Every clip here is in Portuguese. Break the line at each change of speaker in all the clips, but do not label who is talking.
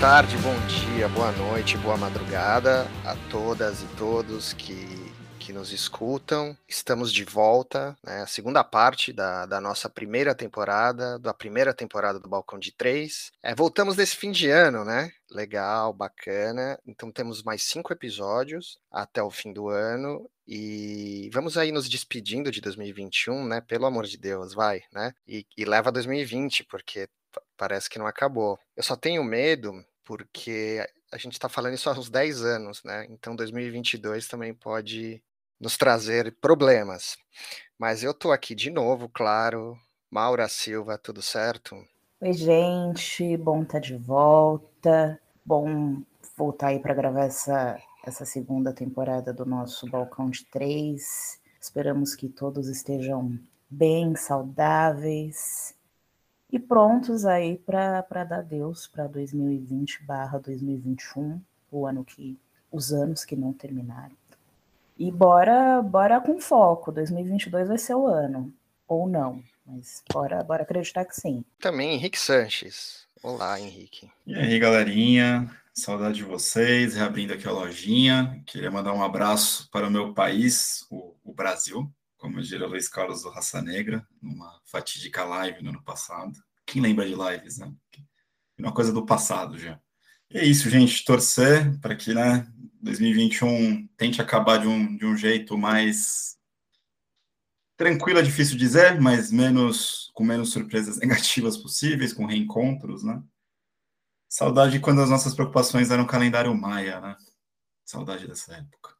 Tarde, bom dia, boa noite, boa madrugada a todas e todos que, que nos escutam. Estamos de volta, né, a segunda parte da, da nossa primeira temporada, da primeira temporada do Balcão de Três. É, voltamos nesse fim de ano, né? Legal, bacana. Então temos mais cinco episódios até o fim do ano e vamos aí nos despedindo de 2021, né? Pelo amor de Deus, vai, né? E, e leva 2020, porque parece que não acabou. Eu só tenho medo porque a gente está falando isso há uns 10 anos, né? Então 2022 também pode nos trazer problemas. Mas eu tô aqui de novo, claro. Maura Silva, tudo certo?
Oi, gente, bom estar tá de volta. Bom voltar aí para gravar essa, essa segunda temporada do nosso Balcão de Três. Esperamos que todos estejam bem, saudáveis e prontos aí para dar Deus para 2020/2021, o ano que os anos que não terminaram. E bora, bora com foco. 2022 vai ser o ano ou não, mas bora, bora acreditar que sim.
Também Henrique Sanches. Olá, Henrique.
E aí, galerinha? Saudade de vocês, reabrindo aqui a lojinha. Queria mandar um abraço para o meu país, o, o Brasil como diria Luiz Carlos do Raça Negra, numa fatídica live no ano passado. Quem lembra de lives, né? Uma coisa do passado já. E é isso, gente. Torcer para que né, 2021 tente acabar de um, de um jeito mais tranquilo, é difícil dizer, mas menos com menos surpresas negativas possíveis, com reencontros, né? Saudade quando as nossas preocupações eram calendário maia, né? Saudade dessa época.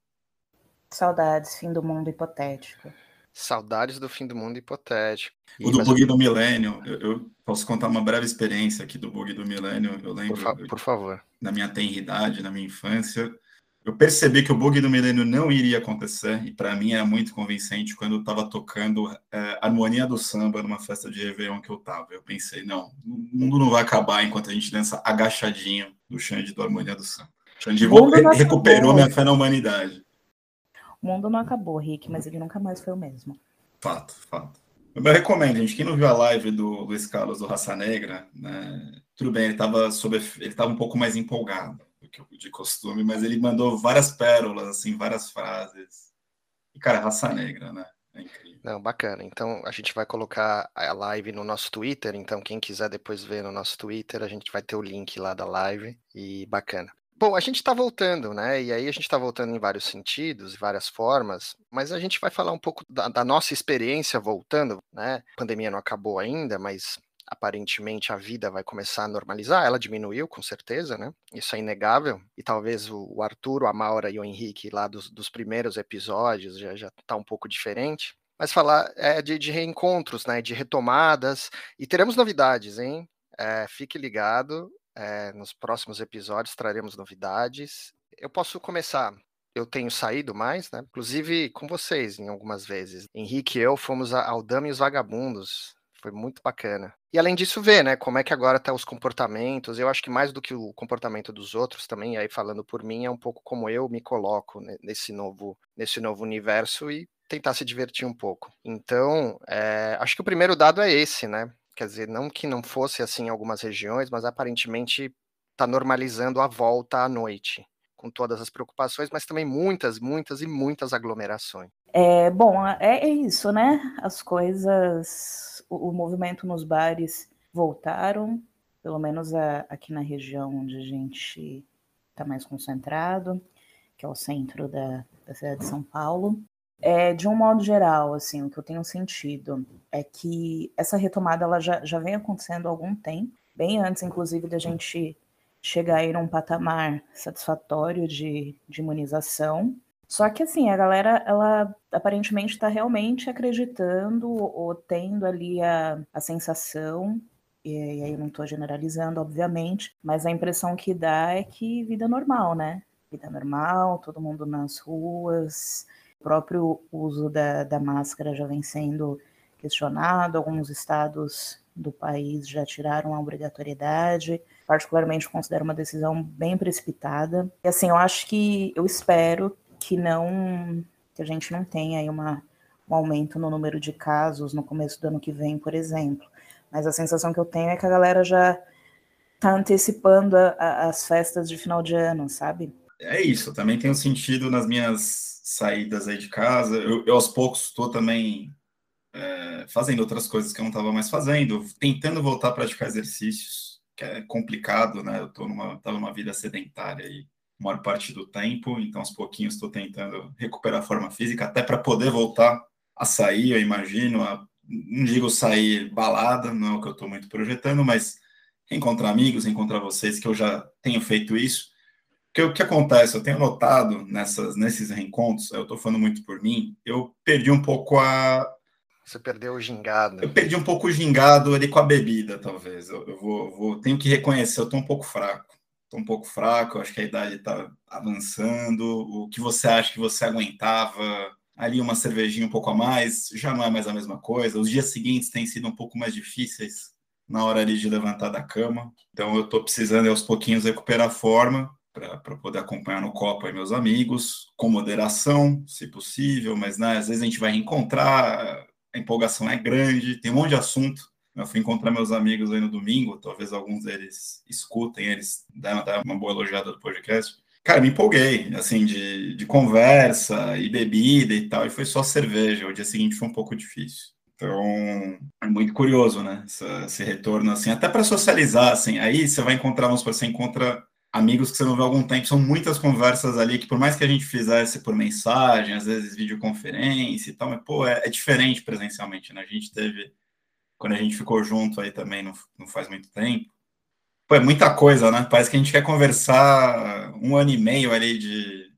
Saudades, fim do mundo hipotético.
Saudades do fim do mundo hipotético.
E, o do bug do milênio, eu, eu, posso contar uma breve experiência aqui do bug do milênio. Eu lembro. Por,
fa por favor.
Na minha tenridade, na minha infância, eu percebi que o bug do milênio não iria acontecer, e para mim era muito convincente quando eu estava tocando é, Harmonia do Samba numa festa de Réveillon que eu estava. Eu pensei, não, o mundo não vai acabar enquanto a gente dança agachadinho do Xande do Harmonia do Samba. Xande recuperou minha fé na humanidade.
O mundo não acabou, Rick, mas ele nunca mais foi o mesmo.
Fato, fato. Eu recomendo, gente. Quem não viu a live do Luiz Carlos do Raça Negra, né, tudo bem, ele estava sobre, ele tava um pouco mais empolgado do que de costume, mas ele mandou várias pérolas, assim, várias frases. E, cara, Raça Negra, né? É incrível.
Não, bacana. Então a gente vai colocar a live no nosso Twitter. Então, quem quiser depois ver no nosso Twitter, a gente vai ter o link lá da live. E bacana. Bom, a gente está voltando, né? E aí a gente está voltando em vários sentidos, várias formas, mas a gente vai falar um pouco da, da, nossa experiência voltando, né? A pandemia não acabou ainda, mas aparentemente a vida vai começar a normalizar. Ela diminuiu, com certeza, né? Isso é inegável. E talvez o, o Arthur, a Maura e o Henrique, lá dos, dos primeiros episódios, já, já tá um pouco diferente. Mas falar é, de, de reencontros, né? De retomadas. E teremos novidades, hein? É, fique ligado, é, nos próximos episódios traremos novidades. Eu posso começar. Eu tenho saído mais, né? Inclusive com vocês em algumas vezes. Henrique e eu fomos ao Dama e os Vagabundos. Foi muito bacana. E além disso, ver, né, como é que agora tá os comportamentos. Eu acho que mais do que o comportamento dos outros também, aí falando por mim, é um pouco como eu me coloco nesse novo, nesse novo universo e tentar se divertir um pouco. Então, é, acho que o primeiro dado é esse, né? Quer dizer, não que não fosse assim em algumas regiões, mas aparentemente está normalizando a volta à noite, com todas as preocupações, mas também muitas, muitas e muitas aglomerações.
É, bom, é, é isso, né? As coisas, o, o movimento nos bares voltaram, pelo menos a, aqui na região onde a gente está mais concentrado, que é o centro da, da cidade de São Paulo. É, de um modo geral, assim, o que eu tenho sentido é que essa retomada ela já, já vem acontecendo há algum tempo, bem antes, inclusive, da gente chegar aí num patamar satisfatório de, de imunização. Só que, assim, a galera, ela aparentemente está realmente acreditando ou tendo ali a, a sensação, e, e aí eu não estou generalizando, obviamente, mas a impressão que dá é que vida normal, né? Vida normal, todo mundo nas ruas, próprio uso da, da máscara já vem sendo questionado, alguns estados do país já tiraram a obrigatoriedade, particularmente considero uma decisão bem precipitada. E assim, eu acho que, eu espero que não, que a gente não tenha aí uma, um aumento no número de casos no começo do ano que vem, por exemplo. Mas a sensação que eu tenho é que a galera já tá antecipando a, a, as festas de final de ano, sabe?
É isso, também tem um sentido nas minhas saídas aí de casa. Eu, eu aos poucos estou também é, fazendo outras coisas que eu não estava mais fazendo, tentando voltar a praticar exercícios, que é complicado, né? Eu estou numa, tava numa vida sedentária aí maior parte do tempo, então aos pouquinhos estou tentando recuperar a forma física, até para poder voltar a sair, eu imagino, a, não digo sair balada, não é o que eu estou muito projetando, mas encontrar amigos, encontrar vocês, que eu já tenho feito isso. Porque o que acontece, eu tenho notado nessas, nesses reencontros, eu estou falando muito por mim, eu perdi um pouco a,
você perdeu o gingado.
Eu perdi um pouco o gingado ali com a bebida, talvez. Eu, eu vou, vou, tenho que reconhecer, eu estou um pouco fraco. Estou um pouco fraco, acho que a idade está avançando. O que você acha que você aguentava? Ali uma cervejinha um pouco a mais, já não é mais a mesma coisa. Os dias seguintes têm sido um pouco mais difíceis na hora ali de levantar da cama. Então eu estou precisando aos pouquinhos recuperar a forma para poder acompanhar no copo aí meus amigos, com moderação, se possível, mas né, às vezes a gente vai reencontrar, a empolgação é grande, tem um monte de assunto. Eu fui encontrar meus amigos aí no domingo, talvez alguns deles escutem, eles deram uma boa elogiada do podcast. Cara, me empolguei, assim, de, de conversa e bebida e tal, e foi só cerveja. O dia seguinte foi um pouco difícil. Então, é muito curioso, né? Esse, esse retorno, assim, até para socializar, assim. Aí você vai encontrar, vamos por você encontra amigos que você não vê há algum tempo, são muitas conversas ali que por mais que a gente fizesse por mensagem, às vezes videoconferência e tal, mas pô, é, é diferente presencialmente, né? A gente teve, quando a gente ficou junto aí também não, não faz muito tempo, pô, é muita coisa, né? Parece que a gente quer conversar um ano e meio ali de,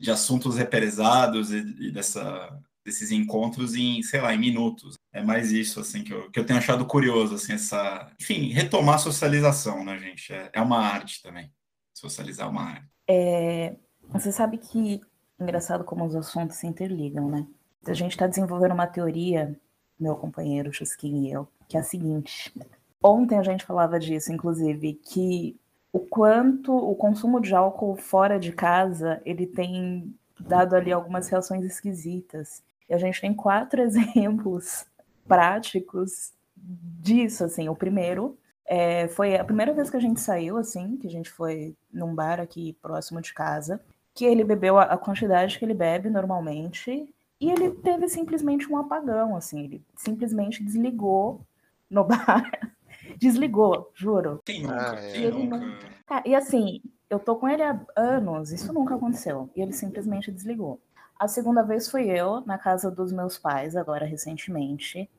de assuntos represados e, e dessa desses encontros em, sei lá, em minutos. É mais isso, assim, que eu, que eu tenho achado curioso, assim, essa... Enfim, retomar a socialização, né, gente? É, é uma arte também. Socializar é uma arte.
É, você sabe que, engraçado como os assuntos se interligam, né? A gente está desenvolvendo uma teoria, meu companheiro Chusquin e eu, que é a seguinte. Ontem a gente falava disso, inclusive, que o quanto o consumo de álcool fora de casa, ele tem dado ali algumas reações esquisitas. E a gente tem quatro exemplos práticos disso, assim. O primeiro é, foi a primeira vez que a gente saiu, assim, que a gente foi num bar aqui próximo de casa, que ele bebeu a, a quantidade que ele bebe normalmente e ele teve simplesmente um apagão, assim, ele simplesmente desligou no bar. desligou, juro.
Quem nunca? Ah,
é.
Quem nunca?
Não... e assim, eu tô com ele há anos, isso nunca aconteceu. E ele simplesmente desligou. A segunda vez fui eu, na casa dos meus pais, agora recentemente,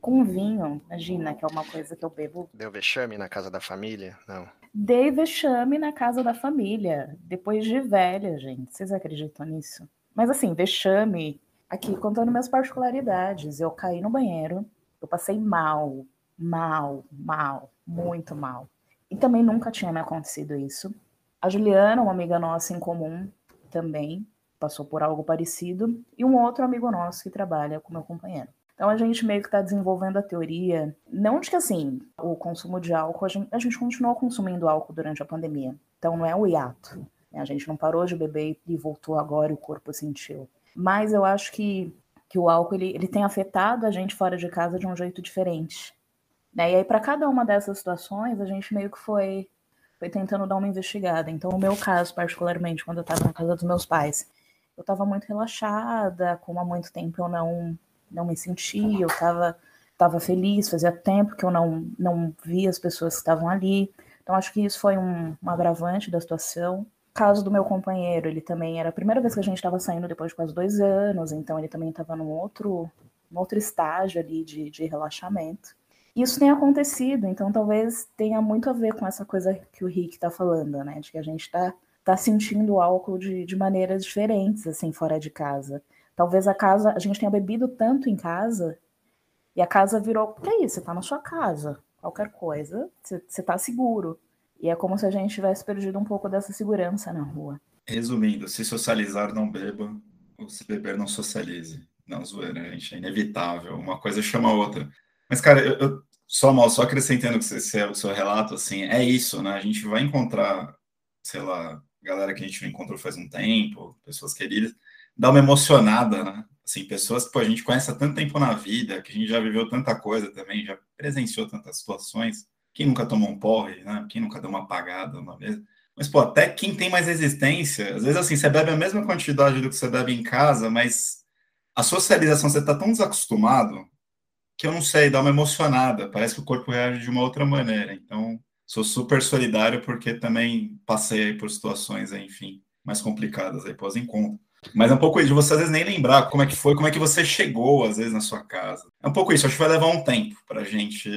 com vinho. Imagina, que é uma coisa que eu bebo.
Deu vexame na casa da família? Não.
Dei vexame na casa da família, depois de velha, gente. Vocês acreditam nisso? Mas assim, vexame, aqui contando minhas particularidades. Eu caí no banheiro, eu passei mal, mal, mal, muito mal. E também nunca tinha me acontecido isso. A Juliana, uma amiga nossa em comum, também passou por algo parecido, e um outro amigo nosso que trabalha com meu companheiro. Então a gente meio que está desenvolvendo a teoria, não de que assim, o consumo de álcool, a gente, a gente continuou consumindo álcool durante a pandemia. Então não é o hiato. Né? A gente não parou de beber e voltou agora e o corpo sentiu. Mas eu acho que, que o álcool ele, ele tem afetado a gente fora de casa de um jeito diferente. Né? E aí, para cada uma dessas situações, a gente meio que foi foi tentando dar uma investigada. Então, no meu caso, particularmente, quando eu estava na casa dos meus pais, eu estava muito relaxada, como há muito tempo eu não, não me sentia, eu estava tava feliz, fazia tempo que eu não, não via as pessoas que estavam ali. Então, acho que isso foi um, um agravante da situação. Caso do meu companheiro, ele também era a primeira vez que a gente estava saindo depois de quase dois anos, então ele também estava num outro, num outro estágio ali de, de relaxamento. Isso tem acontecido, então talvez tenha muito a ver com essa coisa que o Rick está falando, né? De que a gente está tá sentindo o álcool de, de maneiras diferentes, assim, fora de casa. Talvez a casa, a gente tenha bebido tanto em casa e a casa virou, que é isso? Você tá na sua casa, qualquer coisa, você, você tá seguro. E é como se a gente tivesse perdido um pouco dessa segurança na rua.
Resumindo, se socializar, não beba, ou se beber, não socialize. Não, zoeira, gente, é inevitável. Uma coisa chama a outra. Mas, cara, eu, eu só mal, só acrescentando o seu relato, assim, é isso, né? A gente vai encontrar, sei lá, galera que a gente não encontrou faz um tempo, pessoas queridas, dá uma emocionada, né? Assim, pessoas que pô, a gente conhece há tanto tempo na vida, que a gente já viveu tanta coisa também, já presenciou tantas situações, Quem nunca tomou um porre, né? Quem nunca deu uma apagada uma vez? Mas, pô, até quem tem mais resistência, às vezes assim, você bebe a mesma quantidade do que você bebe em casa, mas a socialização você está tão desacostumado que eu não sei, dá uma emocionada. Parece que o corpo reage de uma outra maneira. Então, sou super solidário porque também passei por situações, enfim, mais complicadas aí pós-encontro. Mas é um pouco isso, de você às vezes nem lembrar como é que foi, como é que você chegou, às vezes, na sua casa. É um pouco isso, acho que vai levar um tempo para a gente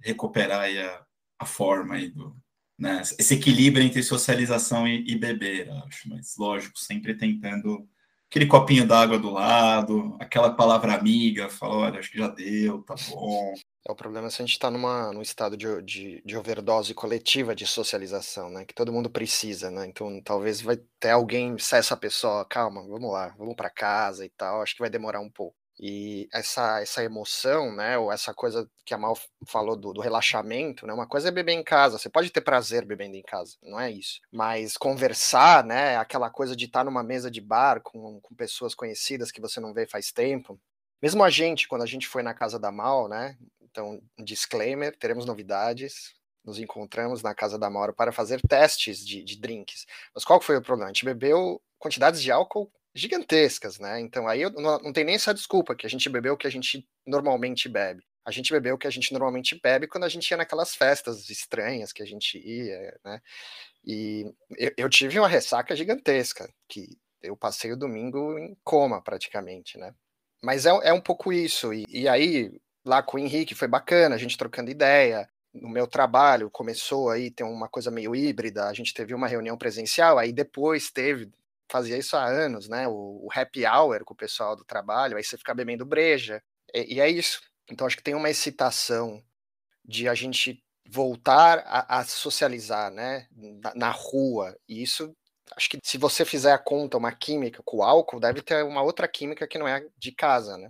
recuperar aí a, a forma aí do, né, esse equilíbrio entre socialização e, e beber, acho. Mas, lógico, sempre tentando aquele copinho d'água do lado, aquela palavra amiga, fala, olha, acho que já deu, tá bom.
É o problema se a gente está num estado de, de, de, overdose coletiva de socialização, né? Que todo mundo precisa, né? Então talvez vai ter alguém, se essa pessoa, calma, vamos lá, vamos para casa e tal. Acho que vai demorar um pouco. E essa, essa emoção, né? Ou essa coisa que a Mal falou do, do relaxamento, né? Uma coisa é beber em casa. Você pode ter prazer bebendo em casa, não é isso. Mas conversar, né? Aquela coisa de estar numa mesa de bar com, com pessoas conhecidas que você não vê faz tempo. Mesmo a gente, quando a gente foi na casa da Mal, né? Então, disclaimer, teremos novidades. Nos encontramos na casa da Mauro para fazer testes de, de drinks. Mas qual foi o problema? A gente bebeu quantidades de álcool gigantescas, né? Então aí não, não tem nem essa desculpa que a gente bebeu o que a gente normalmente bebe. A gente bebeu o que a gente normalmente bebe quando a gente ia naquelas festas estranhas que a gente ia, né? E eu, eu tive uma ressaca gigantesca, que eu passei o domingo em coma praticamente, né? Mas é, é um pouco isso. E, e aí lá com o Henrique foi bacana, a gente trocando ideia. No meu trabalho começou aí tem uma coisa meio híbrida, a gente teve uma reunião presencial, aí depois teve fazia isso há anos, né? O, o, happy hour com o pessoal do trabalho, aí você fica bebendo breja. E, e é isso. Então acho que tem uma excitação de a gente voltar a, a socializar, né? Na, na, rua. E isso, acho que se você fizer a conta, uma química com álcool, deve ter uma outra química que não é de casa, né?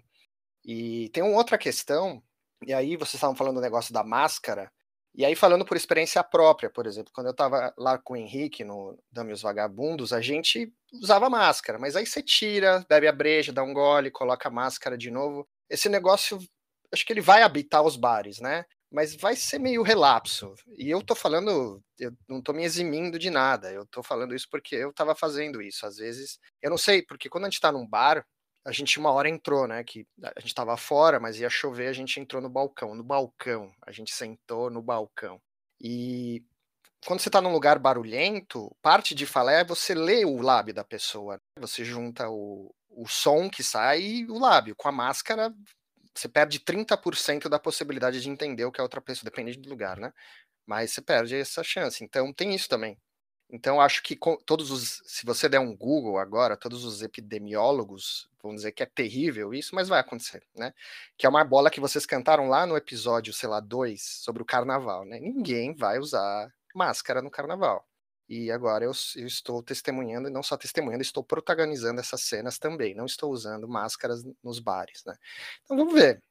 E tem uma outra questão, e aí vocês estavam falando do negócio da máscara, e aí falando por experiência própria, por exemplo, quando eu estava lá com o Henrique no Dame os Vagabundos, a gente usava máscara, mas aí você tira, bebe a breja, dá um gole, coloca a máscara de novo. Esse negócio, acho que ele vai habitar os bares, né? Mas vai ser meio relapso. E eu tô falando, eu não tô me eximindo de nada. Eu tô falando isso porque eu tava fazendo isso. Às vezes, eu não sei, porque quando a gente tá num bar, a gente uma hora entrou, né? Que a gente estava fora, mas ia chover, a gente entrou no balcão. No balcão, a gente sentou no balcão. E quando você está num lugar barulhento, parte de falar é você ler o lábio da pessoa. Você junta o, o som que sai e o lábio. Com a máscara, você perde 30% da possibilidade de entender o que a outra pessoa, depende do lugar, né? Mas você perde essa chance. Então tem isso também. Então, acho que todos os. Se você der um Google agora, todos os epidemiólogos vão dizer que é terrível isso, mas vai acontecer, né? Que é uma bola que vocês cantaram lá no episódio, sei lá, 2, sobre o carnaval, né? Ninguém vai usar máscara no carnaval. E agora eu, eu, estou testemunhando, e não só testemunhando, estou protagonizando essas cenas também. Não estou usando máscaras nos bares, né? Então vamos ver.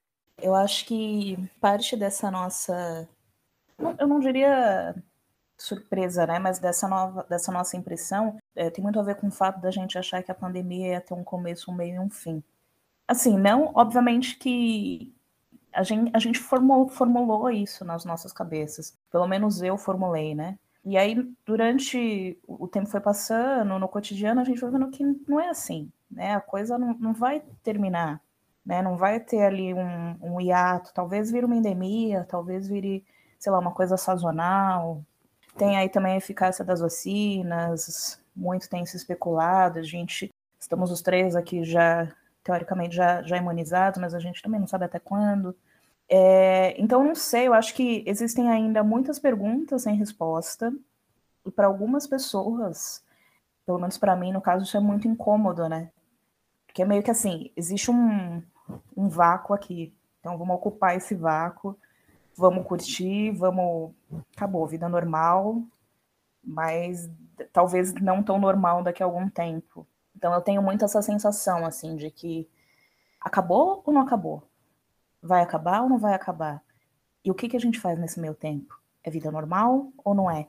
Eu acho que parte dessa nossa. Eu não diria surpresa, né? Mas dessa, nova, dessa nossa impressão é, tem muito a ver com o fato da gente achar que a pandemia ia ter um começo, um meio e um fim. Assim, não, obviamente que a gente, a gente formou, formulou isso nas nossas cabeças. Pelo menos eu formulei, né? E aí, durante o tempo foi passando, no cotidiano, a gente foi vendo que não é assim, né? A coisa não, não vai terminar, né? Não vai ter ali um, um hiato. Talvez vire uma endemia, talvez vire, sei lá, uma coisa sazonal, tem aí também a eficácia das vacinas, muito tem se especulado, a gente, estamos os três aqui já, teoricamente, já, já imunizados, mas a gente também não sabe até quando. É, então, não sei, eu acho que existem ainda muitas perguntas sem resposta, e para algumas pessoas, pelo menos para mim, no caso, isso é muito incômodo, né? Porque é meio que assim, existe um, um vácuo aqui, então vamos ocupar esse vácuo, vamos curtir, vamos. Acabou, vida normal, mas talvez não tão normal daqui a algum tempo. Então eu tenho muito essa sensação, assim, de que acabou ou não acabou? Vai acabar ou não vai acabar? E o que, que a gente faz nesse meio tempo? É vida normal ou não é?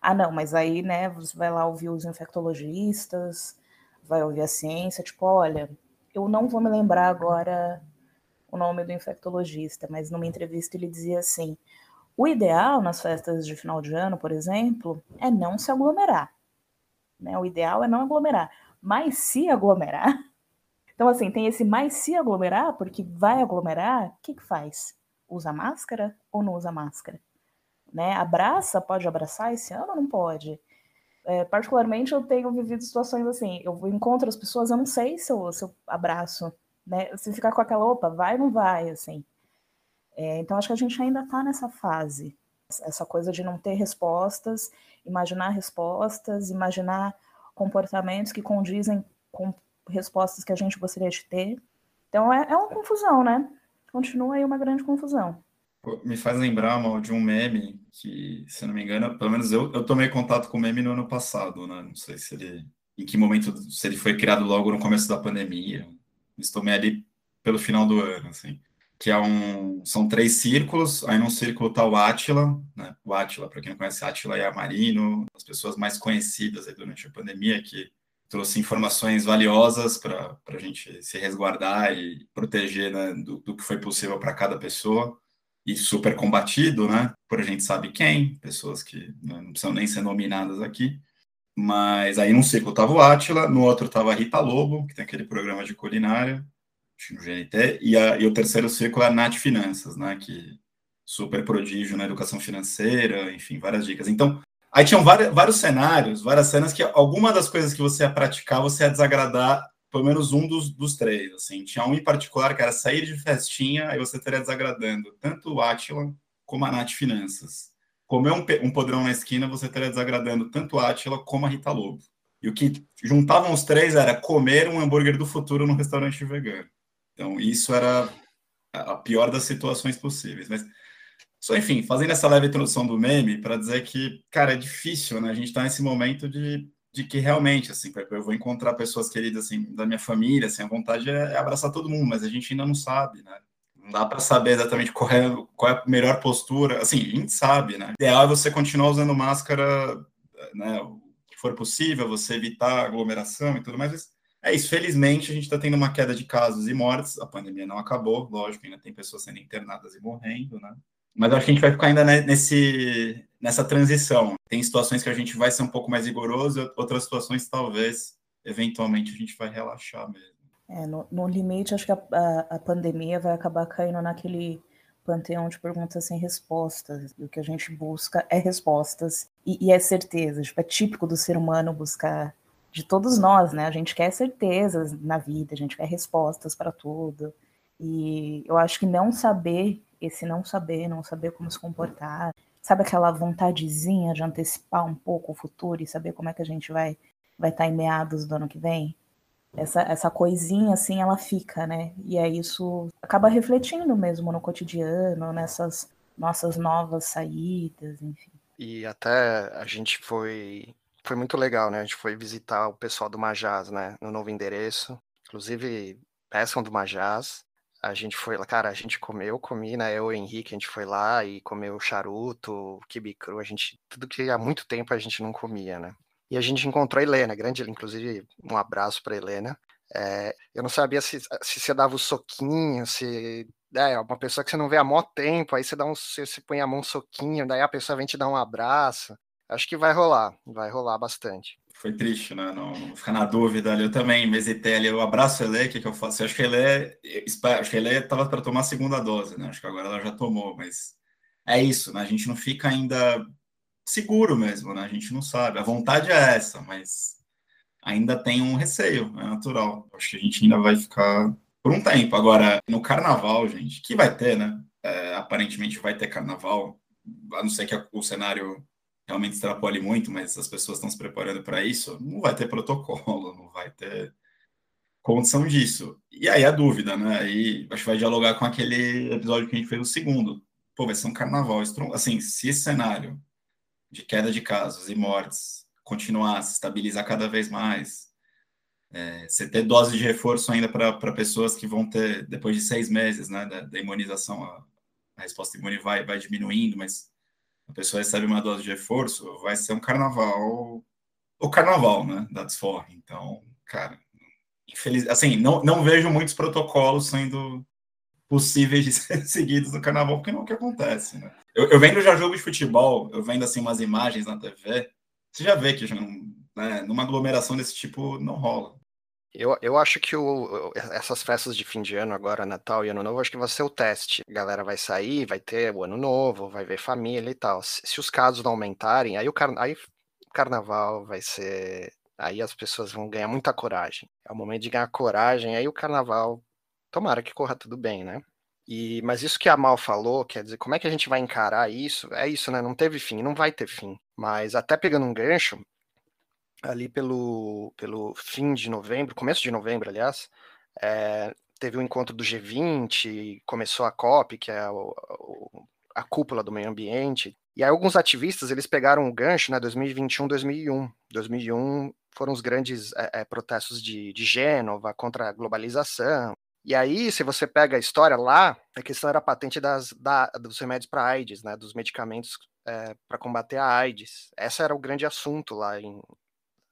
Ah, não, mas aí, né, você vai lá ouvir os infectologistas, vai ouvir a ciência, tipo, olha, eu não vou me lembrar agora o nome do infectologista, mas numa entrevista ele dizia assim: O ideal nas festas de final de ano, por exemplo, é não se aglomerar. Né? O ideal é não aglomerar. Mas se aglomerar, então assim, tem esse mais se aglomerar, porque vai aglomerar, o que, que faz? Usa máscara ou não usa máscara? Né? Abraça, pode abraçar esse ano ou não pode? É, particularmente, eu tenho vivido situações assim, eu encontro as pessoas, eu não sei se eu, se eu abraço, né? Se ficar com aquela, opa, vai ou não vai, assim. É, então, acho que a gente ainda está nessa fase, essa coisa de não ter respostas, imaginar respostas, imaginar comportamentos que condizem com respostas que a gente gostaria de ter. Então, é, é uma confusão, né? Continua aí uma grande confusão.
Me faz lembrar, mal, de um meme que, se não me engano, pelo menos eu, eu tomei contato com o meme no ano passado, né? Não sei se ele, em que momento, se ele foi criado logo no começo da pandemia. Estou ali pelo final do ano, assim. Que é um, são três círculos, aí num círculo está o Átila, né? O Átila, para quem não conhece, Átila é Marino, as pessoas mais conhecidas durante a pandemia, que trouxe informações valiosas para a gente se resguardar e proteger né, do, do que foi possível para cada pessoa e super combatido, né? Por a gente sabe quem, pessoas que né, não precisam nem ser nominadas aqui. Mas aí num ciclo estava o Átila, no outro estava a Rita Lobo, que tem aquele programa de culinária, no GNT, e, a, e o terceiro ciclo é a Nath Finanças, né? Que super prodígio na educação financeira, enfim, várias dicas. Então, aí tinham vários, vários cenários, várias cenas que alguma das coisas que você ia praticar, você ia desagradar pelo menos um dos, dos três, assim. Tinha um em particular que era sair de festinha, aí você estaria desagradando tanto o Atila como a Nath Finanças. Comer um, um podrão na esquina, você estaria desagradando tanto o Atila como a Rita Lobo. E o que juntavam os três era comer um hambúrguer do futuro num restaurante vegano. Então, isso era a pior das situações possíveis. Mas, só enfim, fazendo essa leve introdução do meme, para dizer que, cara, é difícil, né? A gente está nesse momento de de que realmente, assim, eu vou encontrar pessoas queridas, assim, da minha família, assim, a vontade é, é abraçar todo mundo, mas a gente ainda não sabe, né? Não dá para saber exatamente qual é, qual é a melhor postura. Assim, a gente sabe, né? O ideal é você continuar usando máscara, né? O que for possível, você evitar aglomeração e tudo mais. é isso. Felizmente, a gente está tendo uma queda de casos e mortes. A pandemia não acabou, lógico, ainda tem pessoas sendo internadas e morrendo, né? Mas acho que a gente vai ficar ainda nesse, nessa transição. Tem situações que a gente vai ser um pouco mais rigoroso, outras situações talvez, eventualmente, a gente vai relaxar mesmo.
É, no, no limite, acho que a, a, a, pandemia vai acabar caindo naquele panteão de perguntas sem respostas. E o que a gente busca é respostas e, e é certeza. Tipo, é típico do ser humano buscar, de todos nós, né? A gente quer certezas na vida, a gente quer respostas para tudo. E eu acho que não saber esse não saber, não saber como se comportar, sabe aquela vontadezinha de antecipar um pouco o futuro e saber como é que a gente vai vai estar tá em meados do ano que vem? Essa, essa coisinha assim, ela fica, né? E aí isso acaba refletindo mesmo no cotidiano, nessas nossas novas saídas, enfim.
E até a gente foi foi muito legal, né? A gente foi visitar o pessoal do Majás, né? No novo endereço. Inclusive, peçam do Majás a gente foi lá, cara, a gente comeu, comi, né? Eu e o Henrique, a gente foi lá e comeu charuto, quibe cru, a gente, tudo que há muito tempo a gente não comia, né? E a gente encontrou a Helena, grande, inclusive, um abraço para Helena. É, eu não sabia se, se você dava o soquinho, se. É, uma pessoa que você não vê há mó tempo, aí você dá um. Você, você põe a mão um soquinho, daí a pessoa vem te dar um abraço. Acho que vai rolar, vai rolar bastante
foi triste, né? Não, não ficar na dúvida ali. Eu também me hesitei ali. Eu abraço a Elê, o que, que eu faço? Eu acho que a acho que estava para tomar a segunda dose, né? Acho que agora ela já tomou, mas é isso, né? A gente não fica ainda seguro mesmo, né? A gente não sabe. A vontade é essa, mas ainda tem um receio, é natural. Acho que a gente ainda vai ficar por um tempo. Agora, no carnaval, gente, que vai ter, né? É, aparentemente vai ter carnaval, a não ser que o cenário realmente extrapole muito, mas as pessoas estão se preparando para isso, não vai ter protocolo, não vai ter condição disso. E aí a dúvida, né? Aí acho que vai dialogar com aquele episódio que a gente fez no segundo. Pô, vai ser um carnaval. Assim, se esse cenário de queda de casos e mortes continuar, se estabilizar cada vez mais, é, você ter dose de reforço ainda para pessoas que vão ter, depois de seis meses né, da, da imunização, a, a resposta imune vai, vai diminuindo, mas a pessoa recebe uma dose de reforço, vai ser um carnaval, o carnaval, né, da desforra. Então, cara, infeliz, assim, não, não vejo muitos protocolos sendo possíveis seguidos no carnaval, porque não é o que acontece, né? Eu, eu vendo já jogo de futebol, eu vendo assim umas imagens na TV, você já vê que já não, né, numa aglomeração desse tipo não rola.
Eu, eu acho que o, essas festas de fim de ano agora, Natal e Ano Novo, acho que vai ser o teste. A galera vai sair, vai ter o Ano Novo, vai ver família e tal. Se, se os casos não aumentarem, aí o, car aí o carnaval vai ser. Aí as pessoas vão ganhar muita coragem. É o momento de ganhar coragem, aí o carnaval, tomara que corra tudo bem, né? E, mas isso que a Mal falou, quer dizer, como é que a gente vai encarar isso? É isso, né? Não teve fim, não vai ter fim. Mas até pegando um gancho, ali pelo, pelo fim de novembro, começo de novembro, aliás, é, teve o um encontro do G20, começou a COP, que é o, o, a cúpula do meio ambiente, e aí alguns ativistas, eles pegaram um gancho, né, 2021, 2001. 2001 foram os grandes é, é, protestos de, de Gênova contra a globalização, e aí, se você pega a história lá, a questão era a patente das, da, dos remédios para AIDS, né, dos medicamentos é, para combater a AIDS. Esse era o grande assunto lá em,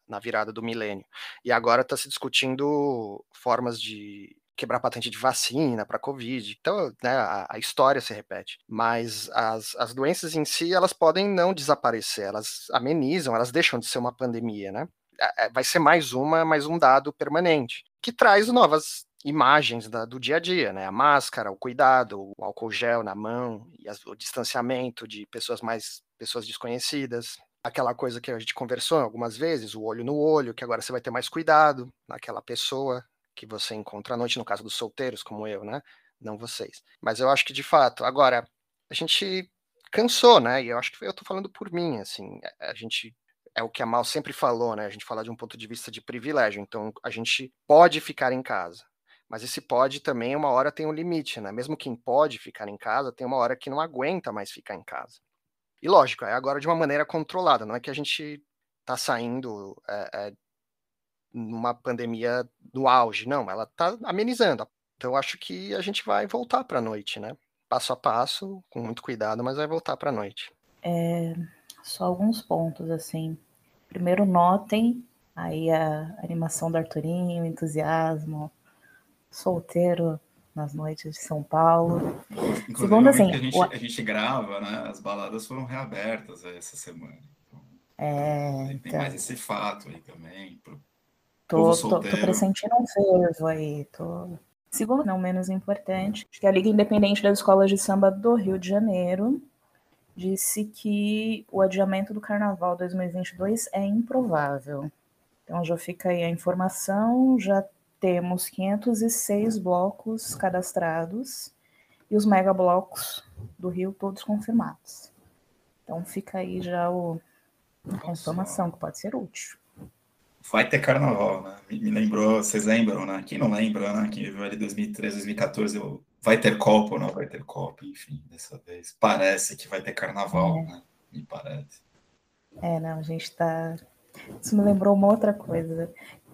na virada do milênio. E agora está se discutindo formas de quebrar patente de vacina para Covid. Então, né, a, a, história se repete. Mas as, as doenças em si, elas podem não desaparecer, elas amenizam, elas deixam de ser uma pandemia, né? É, é, vai ser mais uma, mais um dado permanente, que traz novas imagens da, do dia a dia, né? A máscara, o cuidado, o álcool gel na mão e as, o distanciamento de pessoas mais pessoas desconhecidas aquela coisa que a gente conversou algumas vezes, o olho no olho, que agora você vai ter mais cuidado naquela pessoa que você encontra à noite, no caso dos solteiros, como eu, né? Não vocês. Mas eu acho que, de fato, agora, a gente cansou, né? E eu acho que eu tô falando por mim, assim, a gente é o que a Mal sempre falou, né? A gente fala de um ponto de vista de privilégio, então a gente pode ficar em casa. Mas esse pode também, uma hora tem um limite, né? Mesmo quem pode ficar em casa, tem uma hora que não aguenta mais ficar em casa. E lógico, é agora de uma maneira controlada, não é que a gente está saindo é, é, numa pandemia no auge, não, ela está amenizando. Então acho que a gente vai voltar para a noite, né? Passo a passo, com muito cuidado, mas vai voltar para a noite.
É, só alguns pontos, assim. Primeiro, notem aí a animação do Arturinho, o entusiasmo, solteiro nas noites de São Paulo.
Inclusive, Segundo, assim, a gente, o... a gente, grava, né? As baladas foram reabertas essa semana. Então,
é,
tem,
então...
mais esse fato aí também. Pro
tô, tô, tô pressentindo um fervo aí. Tô... Segundo, não menos importante, que a Liga Independente das Escolas de Samba do Rio de Janeiro disse que o adiamento do Carnaval 2022 é improvável. Então já fica aí a informação, já temos 506 blocos cadastrados e os megablocos do Rio todos confirmados. Então fica aí já o, a informação que pode ser útil.
Vai ter carnaval, né? Me, lembrou, vocês lembram, né? Quem não lembra, né? Quem viveu ali 2013, 2014, vai ter Copa ou não vai ter Copa, enfim, dessa vez. Parece que vai ter carnaval, é. né? Me parece.
É, não, a gente tá. Isso me lembrou uma outra coisa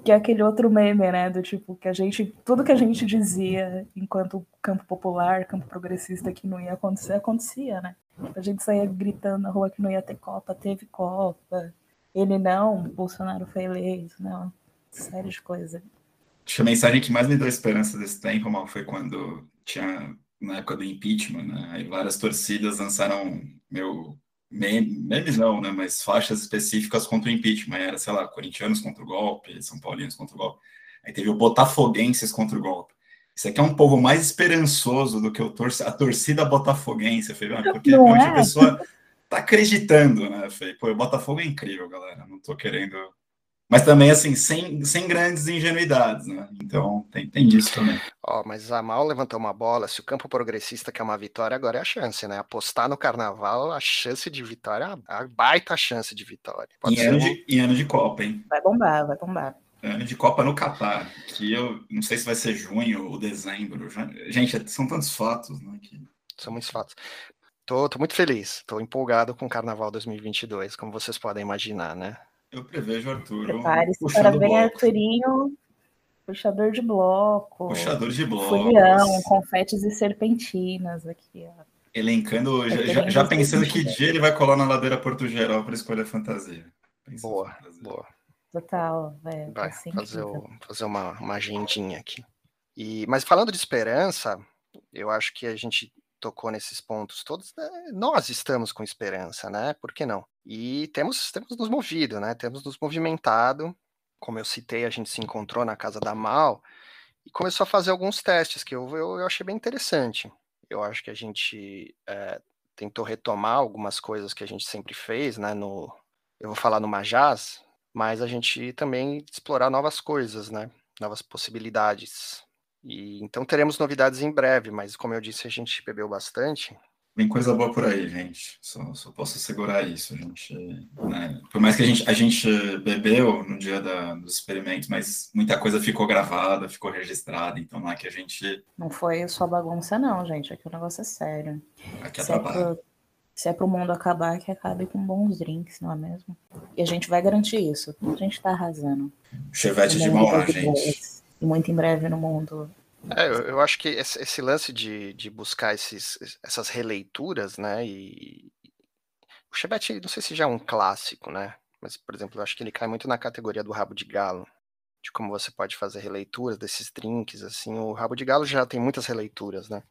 que é aquele outro meme, né? Do tipo, que a gente. Tudo que a gente dizia enquanto campo popular, campo progressista que não ia acontecer, acontecia, né? A gente saía gritando na rua que não ia ter Copa, teve Copa. Ele não, Bolsonaro foi eleito, não. Série de coisas.
Acho que a mensagem que mais me deu esperança desse tempo, mal, foi quando tinha, na época do impeachment, né? Aí várias torcidas lançaram meu memes não, né, mas faixas específicas contra o impeachment. Era, sei lá, corintianos contra o golpe, São Paulinos contra o golpe. Aí teve o botafoguenses contra o golpe. Isso aqui é um povo mais esperançoso do que o tor a torcida botafoguense, Fê, porque realmente é? a pessoa tá acreditando, né, Fê? Pô, o Botafogo é incrível, galera. Não tô querendo mas também, assim, sem, sem grandes ingenuidades, né? Então, tem, tem isso também.
Ó, oh, mas a Mal levantou uma bola. Se o campo progressista quer uma vitória, agora é a chance, né? Apostar no carnaval, a chance de vitória, a baita chance de vitória.
Pode em, ano um... de, em ano de Copa, hein?
Vai bombar, vai bombar.
Ano de Copa no Catar, que eu não sei se vai ser junho ou dezembro. Gente, são tantos fatos, né? Que...
São muitos fatos. Tô, tô muito feliz, tô empolgado com o Carnaval 2022, como vocês podem imaginar, né?
Eu prevejo, Arthur.
Prepare-se para ver Arturinho, puxador de bloco.
Puxador de bloco.
Folião, confetes e serpentinas aqui, ó.
Elencando, já, já, pensando que dia ele vai colar na ladeira Porto Geral para escolher a fantasia.
boa, fantasia. boa.
Total, velho.
Vai fazer, o, fazer uma, uma agendinha aqui. E, mas falando de esperança, Eu acho que a gente tocou nesses pontos todos. Né? Nós estamos com esperança, né? Por que não? E temos, temos nos movido, né? Temos nos movimentado. Como eu citei, a gente se encontrou na casa da Mal e começou a fazer alguns testes que eu, eu, eu achei bem interessante. Eu acho que a gente é, tentou retomar algumas coisas que a gente sempre fez, né? No, eu vou falar no Majaz, mas a gente também explorar novas coisas, né? Novas possibilidades. E então teremos novidades em breve, mas como eu disse, a gente bebeu bastante.
Tem coisa boa por aí, gente. Só, só posso assegurar isso. A gente, né? Por mais que a gente, a gente bebeu no dia da, dos experimentos, mas muita coisa ficou gravada, ficou registrada, então não é que a gente.
Não foi só bagunça, não, gente. Aqui o negócio é sério.
Aqui é se, é pro,
se é pro mundo acabar, que acabe com bons drinks, não é mesmo? E a gente vai garantir isso. A gente tá arrasando.
Chevette de Mauá, gente.
E muito em breve no mundo
é, eu, eu, acho que esse, esse lance de, de, buscar esses, essas releituras, né? E o Chebet, não sei se já é um clássico, né? Mas, por exemplo, eu acho que ele cai muito na categoria do rabo de galo, de como você pode fazer releituras desses drinks, assim. O rabo de galo já tem muitas releituras, né?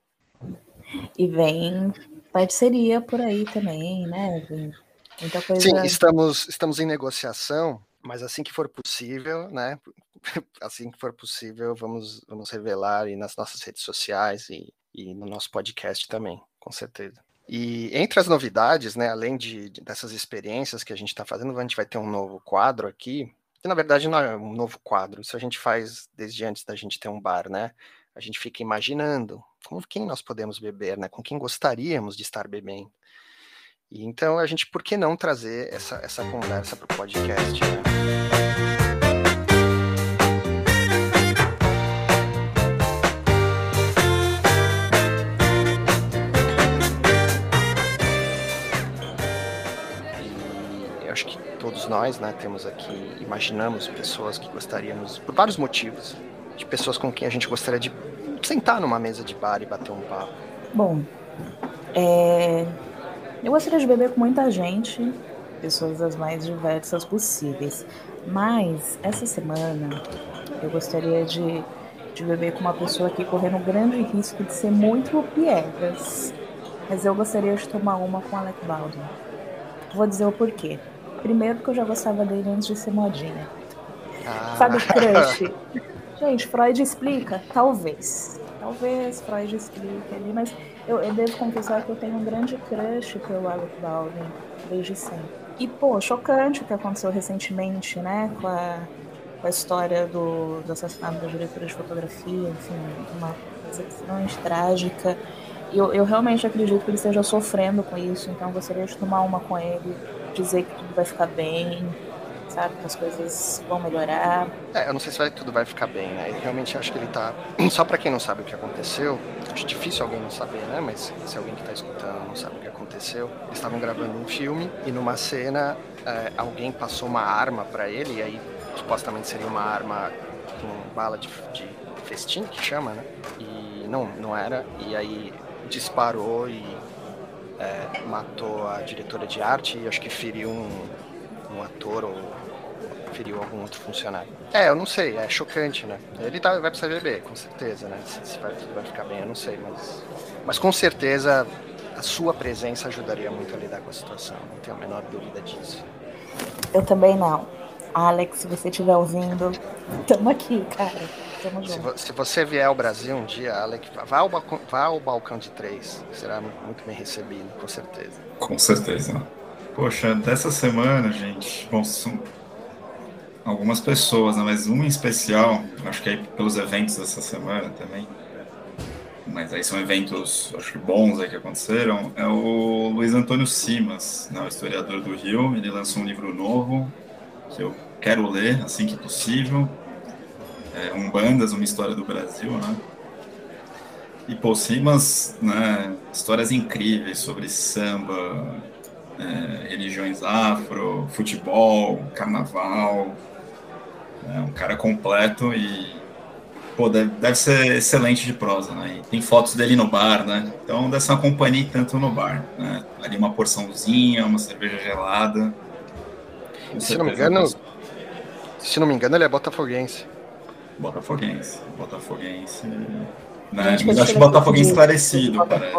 E vem parceria por aí também, né? Vem muita coisa.
Sim, estamos, estamos em negociação mas assim que for possível, né? Assim que for possível, vamos, vamos revelar aí nas nossas redes sociais e, e no nosso podcast também, com certeza. E entre as novidades, né, além de dessas experiências que a gente está fazendo, a gente vai ter um novo quadro aqui, que na verdade não é um novo quadro, isso a gente faz desde antes da gente ter um bar, né? A gente fica imaginando com quem nós podemos beber, né? Com quem gostaríamos de estar bebendo. E então a gente, por que não trazer essa, essa conversa para o podcast? Né? eu acho que todos nós, né, temos aqui, imaginamos pessoas que gostaríamos, por vários motivos, de pessoas com quem a gente gostaria de sentar numa mesa de bar e bater um papo.
Bom, é, eu gostaria de beber com muita gente, pessoas das mais diversas possíveis. Mas essa semana eu gostaria de, de beber com uma pessoa aqui correndo um grande risco de ser muito piegas. Mas eu gostaria de tomar uma com Alec Baldwin. Vou dizer o porquê. Primeiro porque eu já gostava dele antes de ser modinha. Ah. Sabe crush? Gente, Freud explica? Talvez. Talvez Freud explique ali, mas eu, eu, devo confessar que eu tenho um grande crush pelo Alec Baldwin desde sempre. E, pô, chocante o que aconteceu recentemente, né, com a, com a história do, do assassinato da diretora de fotografia, enfim, uma coisa extremamente trágica. Eu, eu realmente acredito que ele esteja sofrendo com isso, então gostaria de tomar uma com ele, dizer que tudo vai ficar bem, sabe? Que as coisas vão melhorar.
É, eu não sei se vai, tudo vai ficar bem, né? Eu realmente acho que ele tá. Só para quem não sabe o que aconteceu, acho difícil alguém não saber, né? Mas se alguém que tá escutando não sabe o que aconteceu, eles estavam gravando um filme e numa cena é, alguém passou uma arma para ele, e aí supostamente seria uma arma com bala de, de festim, que chama, né? E não, não era. E aí disparou e é, matou a diretora de arte e acho que feriu um, um ator ou feriu algum outro funcionário. É, eu não sei, é chocante, né? Ele tá, vai precisar beber, com certeza, né? Se, se vai, vai, ficar bem, eu não sei, mas. Mas com certeza a sua presença ajudaria muito a lidar com a situação, não tenho a menor dúvida disso.
Eu também não. Alex, se você estiver ouvindo, tamo aqui, cara. Tamo
junto. Se, vo se, você vier ao Brasil um dia, Alex, vá ao, balcão, vá ao balcão de três. Será muito bem recebido, com certeza.
Com certeza. Poxa, dessa semana, gente, bom, são algumas pessoas, né? mas uma em especial, acho que aí pelos eventos dessa semana também, mas aí são eventos, acho que bons aí que aconteceram, é o Luiz Antônio Simas, né, o historiador do Rio, ele lançou um livro novo que eu quero ler assim que possível, é, Umbandas, uma história do Brasil, né? E Paul Simas, né, histórias incríveis sobre samba, é, religiões afro, futebol, carnaval. É um cara completo e pô, deve, deve ser excelente de prosa, né? E tem fotos dele no bar, né? Então deve ser uma companhia tanto no bar, né? Ali uma porçãozinha, uma cerveja gelada.
Se não me engano, se não me engano, ele é botafoguense.
Botafoguense, botafoguense. Né? Mas acho Botafogo é esclarecido,
parece.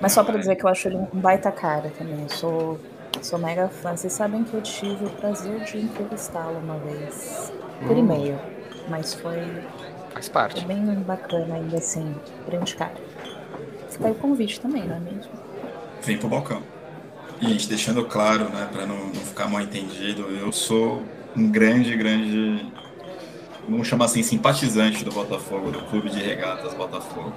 Mas só para dizer que eu acho ele um baita cara também. Eu sou, sou mega fã. Vocês sabem que eu tive o prazer de entrevistá-lo uma vez. Por hum. e-mail. Mas foi.
Faz parte.
Foi bem bacana ainda assim. Grande cara. Fica aí o convite também, não é mesmo?
Vem pro balcão. E, gente, deixando claro, né, para não, não ficar mal entendido, eu sou um grande, grande vamos chamar assim, simpatizante do Botafogo, do clube de regatas Botafogo.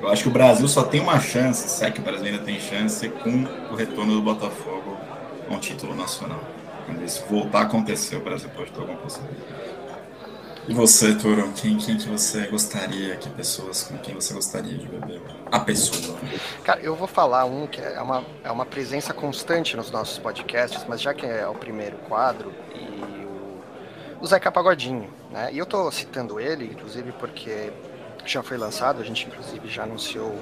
Eu acho que o Brasil só tem uma chance, se é que o Brasil ainda tem chance, com o retorno do Botafogo a um título nacional. Quando isso voltar a acontecer, o Brasil pode ter alguma possibilidade. E você, Toro, quem, quem que você gostaria, que pessoas com quem você gostaria de beber? A pessoa.
Cara, eu vou falar um que é uma, é uma presença constante nos nossos podcasts, mas já que é o primeiro quadro, e o, o Zeca Pagodinho. Né? E eu estou citando ele, inclusive, porque já foi lançado, a gente inclusive já anunciou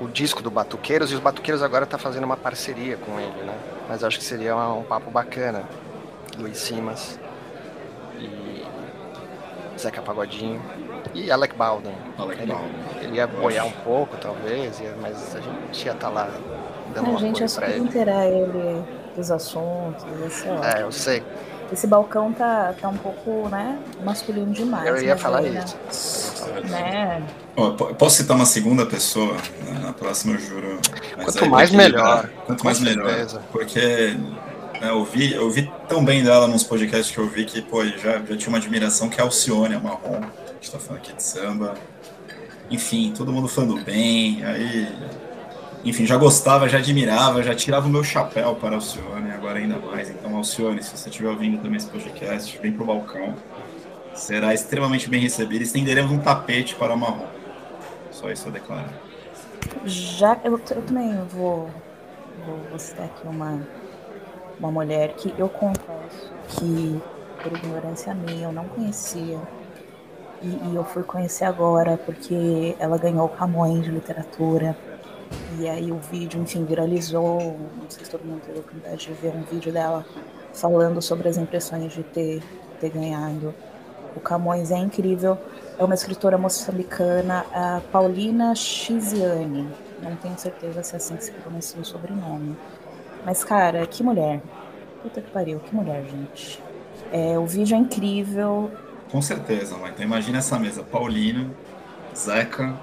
o disco do Batuqueiros e os Batuqueiros agora tá fazendo uma parceria com ele, né? Mas acho que seria um, um papo bacana. Luiz Simas e Zeca Pagodinho e Alec Baldwin.
Alec
ele,
Baldwin.
ele ia boiar um pouco, talvez, mas a gente ia estar tá lá dando
a
uma
gente ia
pra
ele. inteirar ele dos assuntos,
esse é, é eu sei.
Esse balcão tá, tá um pouco, né, masculino demais.
Eu ia falar
aí,
isso.
Né?
Oh, posso citar uma segunda pessoa? Na próxima eu juro.
Quanto mais melhor.
Quanto mais melhor. Porque né, eu, vi, eu vi tão bem dela nos podcasts que eu vi que, pô, já, já tinha uma admiração que é Alcione, a Marrom. A gente tá falando aqui de samba. Enfim, todo mundo falando bem. Aí enfim, já gostava, já admirava, já tirava o meu chapéu para Alcione, ainda mais. Então, Alcione, se você estiver ouvindo também esse podcast, vem para o balcão. Será extremamente bem recebido. Estenderemos um tapete para o marrom. Só isso a declarar.
Já, eu, eu também vou, vou, vou citar aqui uma, uma mulher que eu confesso que, por ignorância minha, eu não conhecia. E, e eu fui conhecer agora porque ela ganhou o Camões de literatura e aí o vídeo, enfim, viralizou. Não sei se todo mundo teve a oportunidade de ver um vídeo dela falando sobre as impressões de ter, ter ganhado. O Camões é incrível. É uma escritora moçambicana, a Paulina Chiziane. Não tenho certeza se é assim que se pronuncia o sobrenome. Mas, cara, que mulher. Puta que pariu, que mulher, gente. É, o vídeo é incrível.
Com certeza, mãe. Então imagina essa mesa. Paulina, Zeca,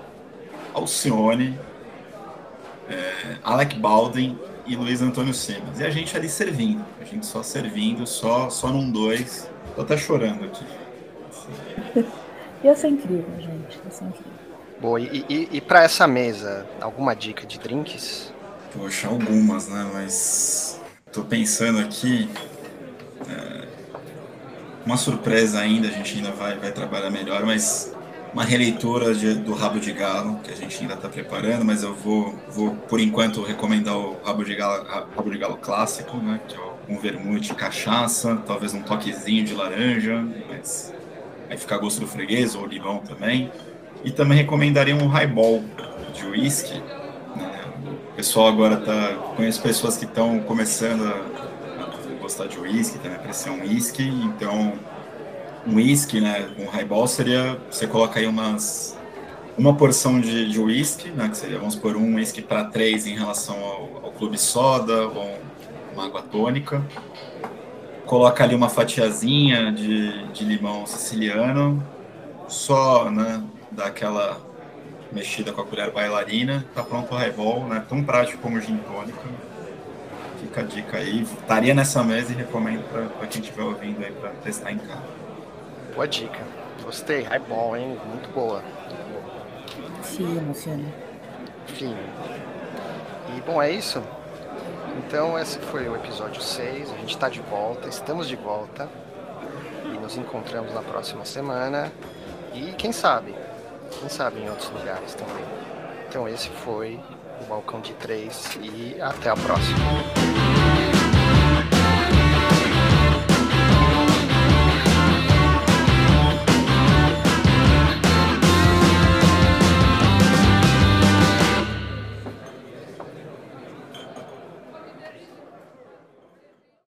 Alcione, é, Alec Baldwin e Luiz Antônio Simas. E a gente ali servindo, a gente só servindo, só, só num dois. Tô até chorando aqui.
Ia ser incrível, gente. Ia ser incrível.
Boa, e, e, e para essa mesa, alguma dica de drinks?
Poxa, algumas, né? Mas tô pensando aqui. É, uma surpresa ainda, a gente ainda vai, vai trabalhar melhor, mas uma releitura de, do Rabo de Galo, que a gente ainda está preparando, mas eu vou, vou, por enquanto, recomendar o Rabo de Galo, Rabo de Galo clássico, né, que é um vermute cachaça, talvez um toquezinho de laranja, mas aí fica a gosto do freguês, ou limão também. E também recomendaria um highball de whisky. Né? O pessoal agora tá. Conheço pessoas que estão começando a, a, gostar de whisky, também apreciar um whisky, então um whisky, né, um highball seria você coloca aí umas uma porção de, de whisky, né, que seria, vamos por um whisky para três em relação ao, ao clube soda ou uma água tônica. Coloca ali uma fatiazinha de, de limão siciliano, só, né, dá aquela mexida com a colher bailarina, tá pronto o highball, né, tão prático como gin tônica. Fica a dica aí, estaria nessa mesa e recomendo para quem estiver ouvindo aí para testar em casa.
Boa dica. Gostei. Highball, hein? Muito boa.
Fino, fino.
Fino. E bom, é isso. Então esse foi o episódio 6. A gente está de volta, estamos de volta. E nos encontramos na próxima semana. E quem sabe? Quem sabe em outros lugares também. Então esse foi o Balcão de 3 e até a próxima.